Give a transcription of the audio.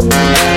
Yeah.